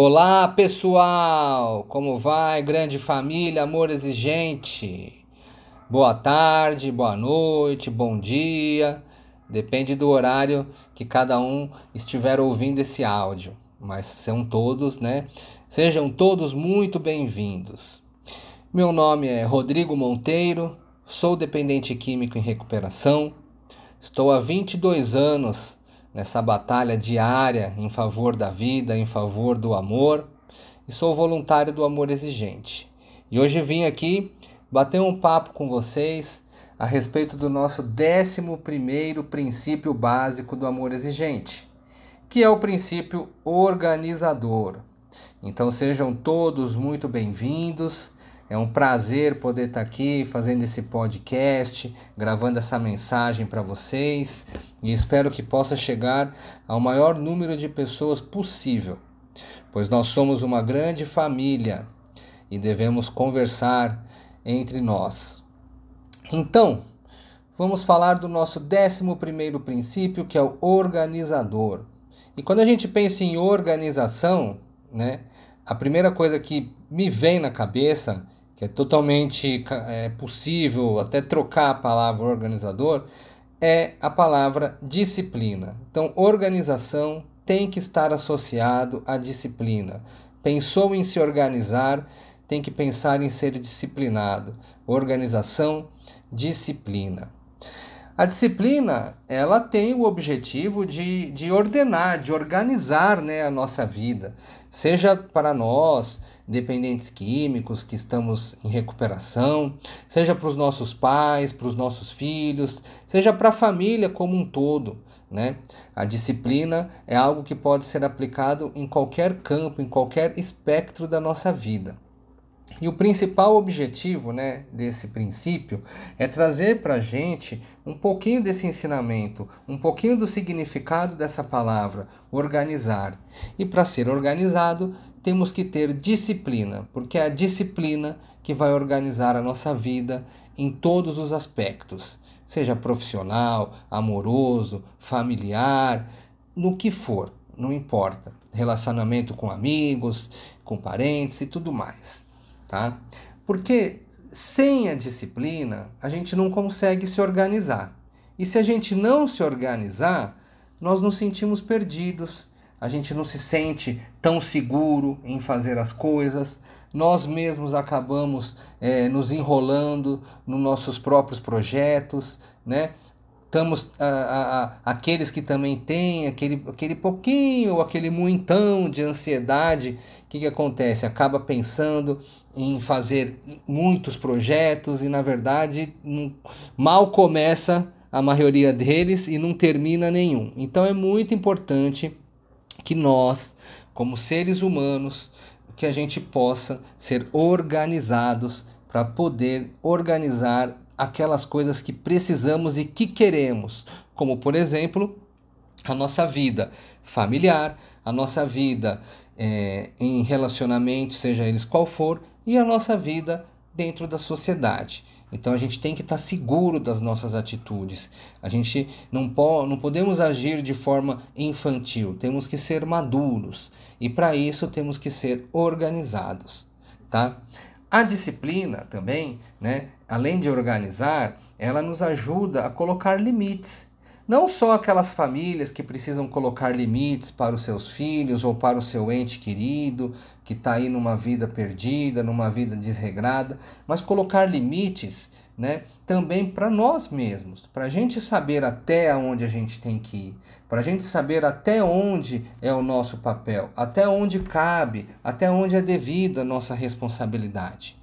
Olá pessoal, como vai, grande família, amor exigente? Boa tarde, boa noite, bom dia, depende do horário que cada um estiver ouvindo esse áudio, mas são todos, né? Sejam todos muito bem-vindos. Meu nome é Rodrigo Monteiro, sou dependente químico em recuperação, estou há 22 anos nessa batalha diária em favor da vida, em favor do amor, e sou voluntário do Amor Exigente. E hoje vim aqui bater um papo com vocês a respeito do nosso 11 princípio básico do amor exigente, que é o princípio organizador. Então sejam todos muito bem-vindos. É um prazer poder estar aqui fazendo esse podcast, gravando essa mensagem para vocês e espero que possa chegar ao maior número de pessoas possível, pois nós somos uma grande família e devemos conversar entre nós. Então, vamos falar do nosso 11 primeiro princípio, que é o organizador. E quando a gente pensa em organização, né, a primeira coisa que me vem na cabeça, que é totalmente é, possível até trocar a palavra organizador, é a palavra disciplina. Então, organização tem que estar associado à disciplina. Pensou em se organizar, tem que pensar em ser disciplinado. Organização, disciplina. A disciplina, ela tem o objetivo de, de ordenar, de organizar né, a nossa vida, seja para nós, dependentes químicos que estamos em recuperação, seja para os nossos pais, para os nossos filhos, seja para a família como um todo. Né? A disciplina é algo que pode ser aplicado em qualquer campo, em qualquer espectro da nossa vida. E o principal objetivo né, desse princípio é trazer para a gente um pouquinho desse ensinamento, um pouquinho do significado dessa palavra, organizar. E para ser organizado, temos que ter disciplina, porque é a disciplina que vai organizar a nossa vida em todos os aspectos, seja profissional, amoroso, familiar, no que for, não importa. Relacionamento com amigos, com parentes e tudo mais tá? Porque sem a disciplina, a gente não consegue se organizar. E se a gente não se organizar, nós nos sentimos perdidos, a gente não se sente tão seguro em fazer as coisas, nós mesmos acabamos é, nos enrolando nos nossos próprios projetos, né? Estamos a, a, a, aqueles que também têm aquele, aquele pouquinho, aquele muitão de ansiedade, o que, que acontece? Acaba pensando em fazer muitos projetos e, na verdade, mal começa a maioria deles e não termina nenhum. Então é muito importante que nós, como seres humanos, que a gente possa ser organizados para poder organizar aquelas coisas que precisamos e que queremos, como por exemplo a nossa vida familiar, a nossa vida é, em relacionamento, seja eles qual for, e a nossa vida dentro da sociedade. Então a gente tem que estar seguro das nossas atitudes. A gente não, po não podemos agir de forma infantil, temos que ser maduros e para isso temos que ser organizados, tá? A disciplina também, né, além de organizar, ela nos ajuda a colocar limites. Não só aquelas famílias que precisam colocar limites para os seus filhos ou para o seu ente querido, que está aí numa vida perdida, numa vida desregrada, mas colocar limites né, também para nós mesmos, para a gente saber até onde a gente tem que ir, para a gente saber até onde é o nosso papel, até onde cabe, até onde é devida a nossa responsabilidade.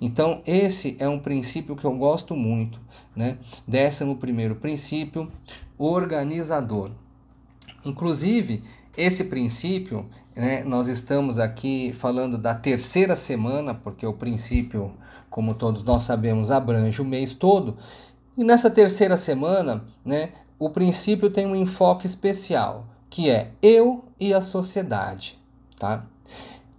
Então, esse é um princípio que eu gosto muito, né? Décimo primeiro princípio, organizador. Inclusive, esse princípio, né, nós estamos aqui falando da terceira semana, porque o princípio, como todos nós sabemos, abrange o mês todo. E nessa terceira semana, né, o princípio tem um enfoque especial, que é eu e a sociedade, tá?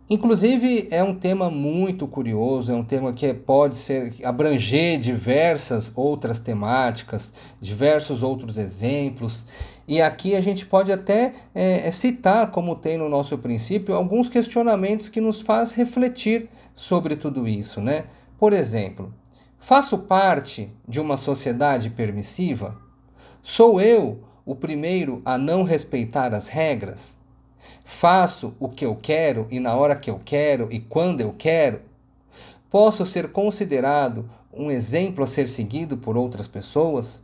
Inclusive é um tema muito curioso, é um tema que pode ser abranger diversas outras temáticas, diversos outros exemplos. E aqui a gente pode até é, é citar, como tem no nosso princípio, alguns questionamentos que nos faz refletir sobre tudo isso, né? Por exemplo, faço parte de uma sociedade permissiva? Sou eu o primeiro a não respeitar as regras? Faço o que eu quero e na hora que eu quero e quando eu quero? Posso ser considerado um exemplo a ser seguido por outras pessoas?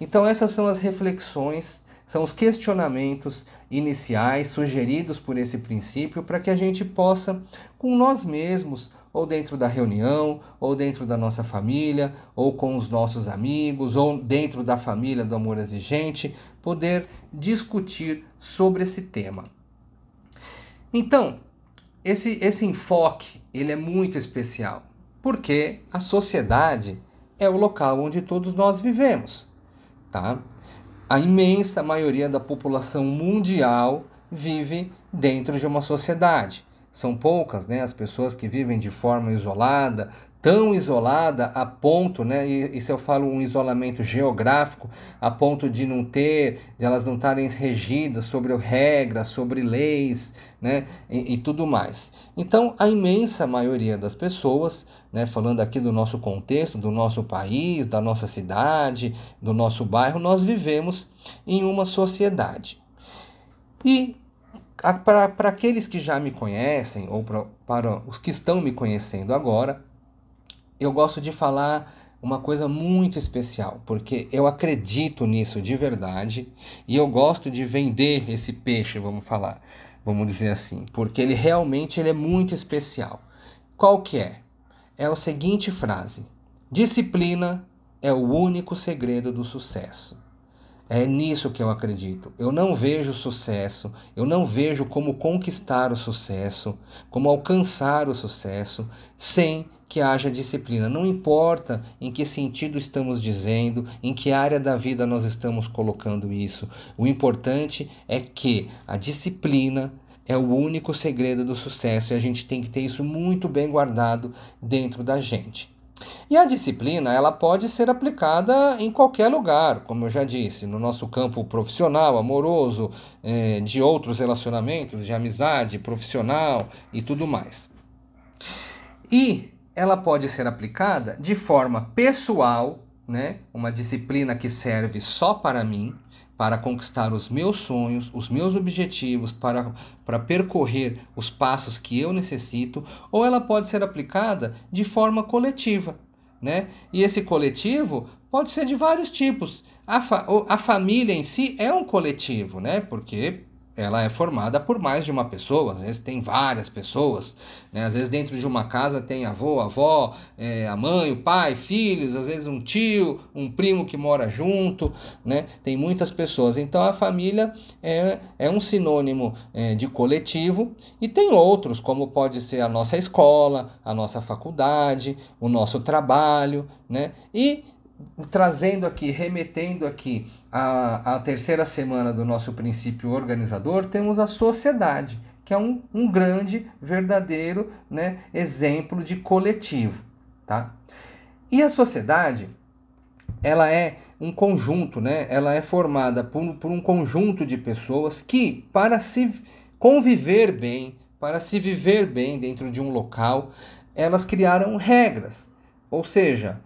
Então, essas são as reflexões, são os questionamentos iniciais sugeridos por esse princípio para que a gente possa, com nós mesmos, ou dentro da reunião, ou dentro da nossa família, ou com os nossos amigos, ou dentro da família do amor exigente, poder discutir sobre esse tema. Então, esse, esse enfoque ele é muito especial, porque a sociedade é o local onde todos nós vivemos, tá? A imensa maioria da população mundial vive dentro de uma sociedade. São poucas, né, as pessoas que vivem de forma isolada, tão isolada a ponto, né, e, e se eu falo um isolamento geográfico, a ponto de não ter, de elas não estarem regidas sobre regras, sobre leis, né, e, e tudo mais. Então, a imensa maioria das pessoas, né, falando aqui do nosso contexto, do nosso país, da nossa cidade, do nosso bairro, nós vivemos em uma sociedade. E para aqueles que já me conhecem, ou pra, para os que estão me conhecendo agora, eu gosto de falar uma coisa muito especial, porque eu acredito nisso de verdade e eu gosto de vender esse peixe, vamos falar, vamos dizer assim, porque ele realmente ele é muito especial. Qual que é? É a seguinte frase: disciplina é o único segredo do sucesso. É nisso que eu acredito. Eu não vejo sucesso, eu não vejo como conquistar o sucesso, como alcançar o sucesso sem que haja disciplina. Não importa em que sentido estamos dizendo, em que área da vida nós estamos colocando isso. O importante é que a disciplina é o único segredo do sucesso e a gente tem que ter isso muito bem guardado dentro da gente. E a disciplina, ela pode ser aplicada em qualquer lugar, como eu já disse, no nosso campo profissional, amoroso, é, de outros relacionamentos, de amizade, profissional e tudo mais. E ela pode ser aplicada de forma pessoal, né? Uma disciplina que serve só para mim, para conquistar os meus sonhos, os meus objetivos, para, para percorrer os passos que eu necessito, ou ela pode ser aplicada de forma coletiva, né? E esse coletivo pode ser de vários tipos. A, fa a família em si é um coletivo, né? Porque ela é formada por mais de uma pessoa, às vezes tem várias pessoas, né? às vezes dentro de uma casa tem avô, avó, é, a mãe, o pai, filhos, às vezes um tio, um primo que mora junto, né? tem muitas pessoas. Então a família é, é um sinônimo é, de coletivo e tem outros, como pode ser a nossa escola, a nossa faculdade, o nosso trabalho, né? e trazendo aqui, remetendo aqui a, a terceira semana do nosso princípio organizador, temos a sociedade, que é um, um grande, verdadeiro né, exemplo de coletivo. Tá? E a sociedade, ela é um conjunto, né? ela é formada por, por um conjunto de pessoas que, para se conviver bem, para se viver bem dentro de um local, elas criaram regras. Ou seja,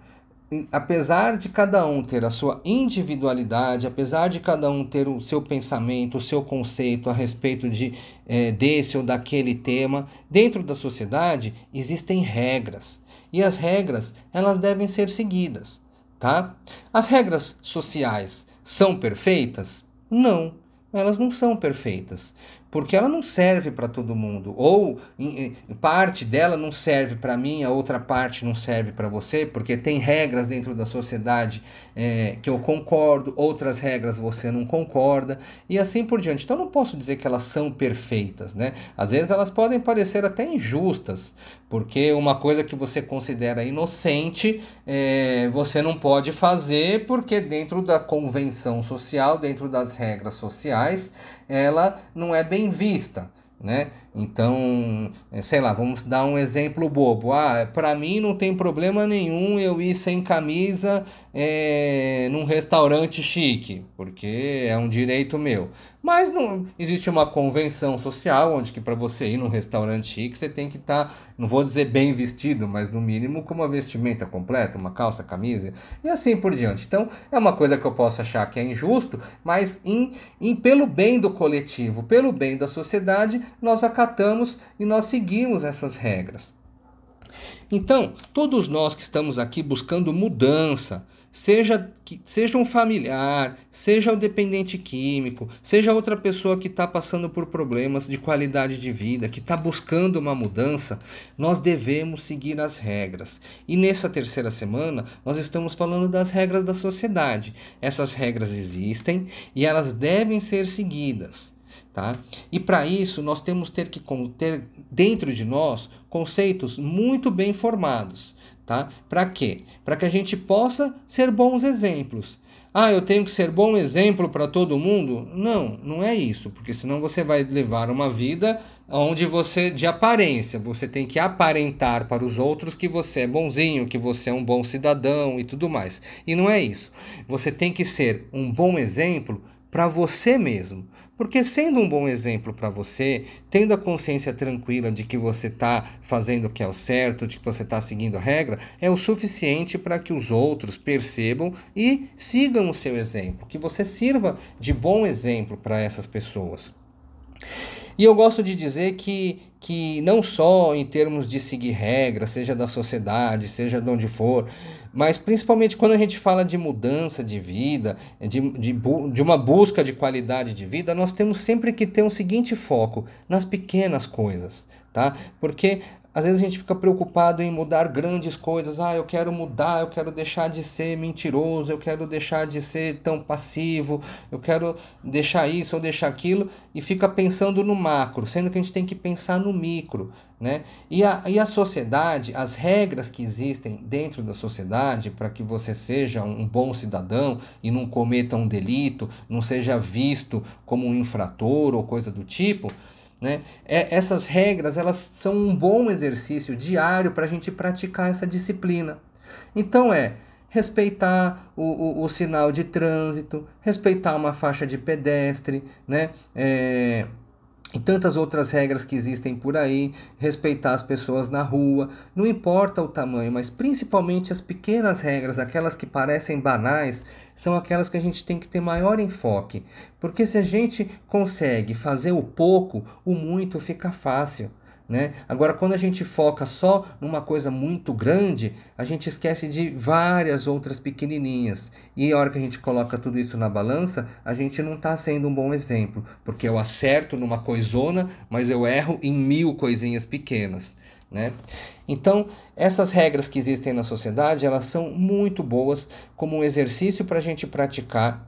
apesar de cada um ter a sua individualidade, apesar de cada um ter o seu pensamento, o seu conceito a respeito de é, desse ou daquele tema, dentro da sociedade existem regras e as regras elas devem ser seguidas, tá? As regras sociais são perfeitas? Não, elas não são perfeitas porque ela não serve para todo mundo. Ou em, em, parte dela não serve para mim, a outra parte não serve para você, porque tem regras dentro da sociedade é, que eu concordo, outras regras você não concorda, e assim por diante. Então não posso dizer que elas são perfeitas, né? Às vezes elas podem parecer até injustas, porque uma coisa que você considera inocente, é, você não pode fazer, porque dentro da convenção social, dentro das regras sociais, ela não é bem vista. Né? Então, é, sei lá, vamos dar um exemplo bobo. Ah, para mim não tem problema nenhum eu ir sem camisa é, num restaurante chique, porque é um direito meu. Mas não existe uma convenção social onde que para você ir num restaurante chique você tem que estar, tá, não vou dizer bem vestido, mas no mínimo com uma vestimenta completa, uma calça, camisa e assim por diante. Então é uma coisa que eu posso achar que é injusto, mas em, em pelo bem do coletivo, pelo bem da sociedade, nós acatamos e nós seguimos essas regras. Então, todos nós que estamos aqui buscando mudança, seja, seja um familiar, seja o dependente químico, seja outra pessoa que está passando por problemas de qualidade de vida, que está buscando uma mudança, nós devemos seguir as regras. E nessa terceira semana, nós estamos falando das regras da sociedade. Essas regras existem e elas devem ser seguidas. Tá? E para isso nós temos ter que ter dentro de nós conceitos muito bem formados. Tá? Para quê? Para que a gente possa ser bons exemplos. Ah, eu tenho que ser bom exemplo para todo mundo? Não, não é isso, porque senão você vai levar uma vida onde você, de aparência, você tem que aparentar para os outros que você é bonzinho, que você é um bom cidadão e tudo mais. E não é isso. Você tem que ser um bom exemplo para você mesmo. Porque sendo um bom exemplo para você, tendo a consciência tranquila de que você está fazendo o que é o certo, de que você está seguindo a regra, é o suficiente para que os outros percebam e sigam o seu exemplo, que você sirva de bom exemplo para essas pessoas. E eu gosto de dizer que, que não só em termos de seguir regras, seja da sociedade, seja de onde for, mas principalmente quando a gente fala de mudança de vida, de, de, de uma busca de qualidade de vida, nós temos sempre que ter um seguinte foco nas pequenas coisas, tá? Porque às vezes a gente fica preocupado em mudar grandes coisas. Ah, eu quero mudar, eu quero deixar de ser mentiroso, eu quero deixar de ser tão passivo, eu quero deixar isso ou deixar aquilo, e fica pensando no macro, sendo que a gente tem que pensar no micro. Né? E, a, e a sociedade, as regras que existem dentro da sociedade para que você seja um bom cidadão e não cometa um delito, não seja visto como um infrator ou coisa do tipo, né? É, essas regras elas são um bom exercício diário para a gente praticar essa disciplina. Então é respeitar o, o, o, sinal de trânsito, respeitar uma faixa de pedestre, né? É, e tantas outras regras que existem por aí, respeitar as pessoas na rua, não importa o tamanho, mas principalmente as pequenas regras, aquelas que parecem banais, são aquelas que a gente tem que ter maior enfoque, porque se a gente consegue fazer o pouco, o muito fica fácil. Né? Agora, quando a gente foca só numa coisa muito grande, a gente esquece de várias outras pequenininhas. E a hora que a gente coloca tudo isso na balança, a gente não está sendo um bom exemplo, porque eu acerto numa coisona, mas eu erro em mil coisinhas pequenas. Né? Então, essas regras que existem na sociedade, elas são muito boas como um exercício para a gente praticar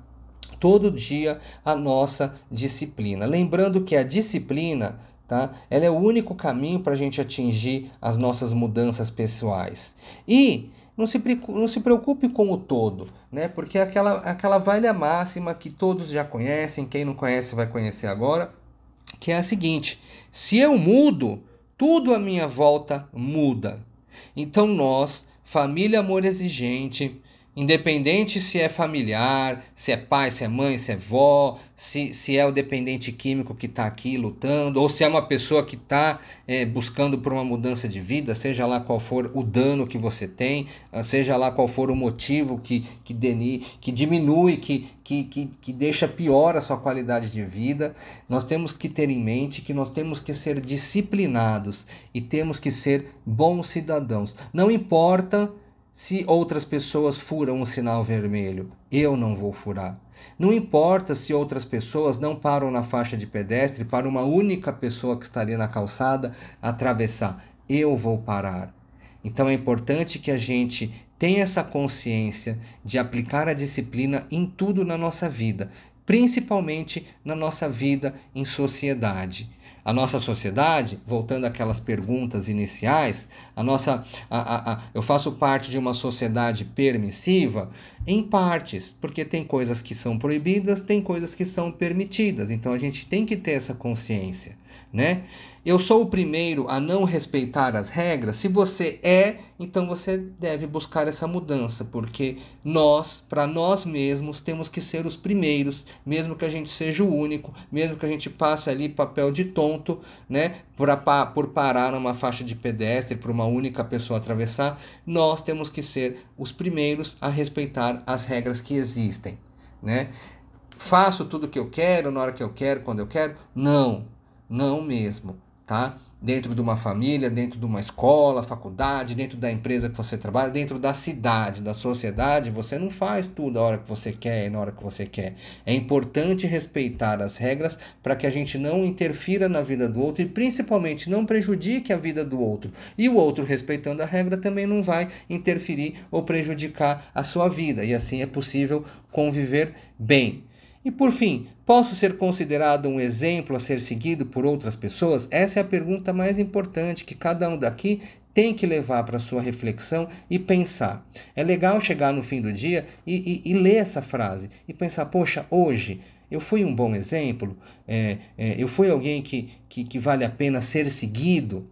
todo dia a nossa disciplina. Lembrando que a disciplina Tá? Ela é o único caminho para a gente atingir as nossas mudanças pessoais. E não se, não se preocupe com o todo, né? porque aquela, aquela velha máxima que todos já conhecem, quem não conhece vai conhecer agora, que é a seguinte: se eu mudo, tudo à minha volta muda. Então nós, família amor exigente, Independente se é familiar, se é pai, se é mãe, se é vó, se, se é o dependente químico que está aqui lutando, ou se é uma pessoa que está é, buscando por uma mudança de vida, seja lá qual for o dano que você tem, ah, seja lá qual for o motivo que, que, deni, que diminui, que, que, que, que deixa pior a sua qualidade de vida, nós temos que ter em mente que nós temos que ser disciplinados e temos que ser bons cidadãos. Não importa se outras pessoas furam o sinal vermelho, eu não vou furar. Não importa se outras pessoas não param na faixa de pedestre para uma única pessoa que estaria na calçada atravessar, eu vou parar. Então é importante que a gente tenha essa consciência de aplicar a disciplina em tudo na nossa vida, principalmente na nossa vida em sociedade. A nossa sociedade, voltando àquelas perguntas iniciais, a nossa, a, a, a, eu faço parte de uma sociedade permissiva em partes, porque tem coisas que são proibidas, tem coisas que são permitidas. Então a gente tem que ter essa consciência, né? Eu sou o primeiro a não respeitar as regras? Se você é, então você deve buscar essa mudança, porque nós, para nós mesmos, temos que ser os primeiros, mesmo que a gente seja o único, mesmo que a gente passe ali papel de tonto, né, por, por parar numa faixa de pedestre, por uma única pessoa atravessar, nós temos que ser os primeiros a respeitar as regras que existem, né? Faço tudo o que eu quero, na hora que eu quero, quando eu quero? Não, não mesmo tá? Dentro de uma família, dentro de uma escola, faculdade, dentro da empresa que você trabalha, dentro da cidade, da sociedade, você não faz tudo a hora que você quer e na hora que você quer. É importante respeitar as regras para que a gente não interfira na vida do outro e principalmente não prejudique a vida do outro. E o outro, respeitando a regra, também não vai interferir ou prejudicar a sua vida. E assim é possível conviver bem. E por fim, posso ser considerado um exemplo a ser seguido por outras pessoas? Essa é a pergunta mais importante que cada um daqui tem que levar para sua reflexão e pensar. É legal chegar no fim do dia e, e, e ler essa frase e pensar: poxa, hoje eu fui um bom exemplo, é, é, eu fui alguém que, que, que vale a pena ser seguido.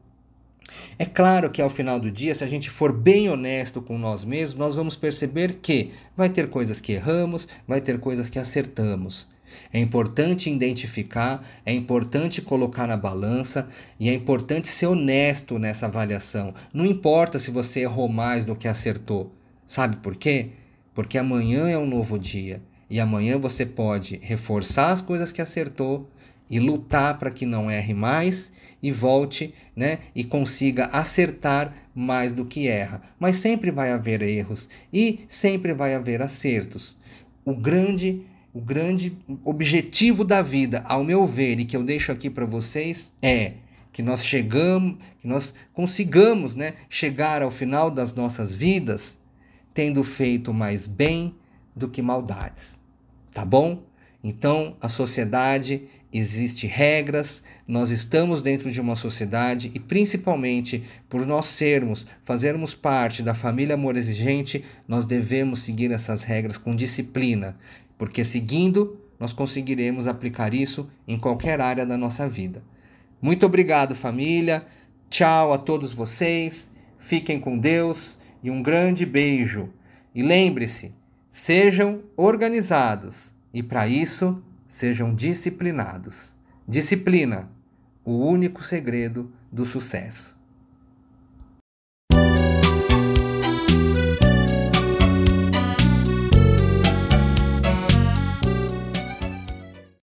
É claro que ao final do dia, se a gente for bem honesto com nós mesmos, nós vamos perceber que vai ter coisas que erramos, vai ter coisas que acertamos. É importante identificar, é importante colocar na balança e é importante ser honesto nessa avaliação. Não importa se você errou mais do que acertou. Sabe por quê? Porque amanhã é um novo dia e amanhã você pode reforçar as coisas que acertou e lutar para que não erre mais e volte, né, e consiga acertar mais do que erra. Mas sempre vai haver erros e sempre vai haver acertos. O grande o grande objetivo da vida, ao meu ver, e que eu deixo aqui para vocês é que nós chegamos, que nós consigamos, né, chegar ao final das nossas vidas tendo feito mais bem do que maldades. Tá bom? Então, a sociedade existe regras, nós estamos dentro de uma sociedade e principalmente por nós sermos, fazermos parte da família amor exigente, nós devemos seguir essas regras com disciplina, porque seguindo nós conseguiremos aplicar isso em qualquer área da nossa vida. Muito obrigado, família. Tchau a todos vocês. Fiquem com Deus e um grande beijo. E lembre-se, sejam organizados e para isso sejam disciplinados. Disciplina, o único segredo do sucesso.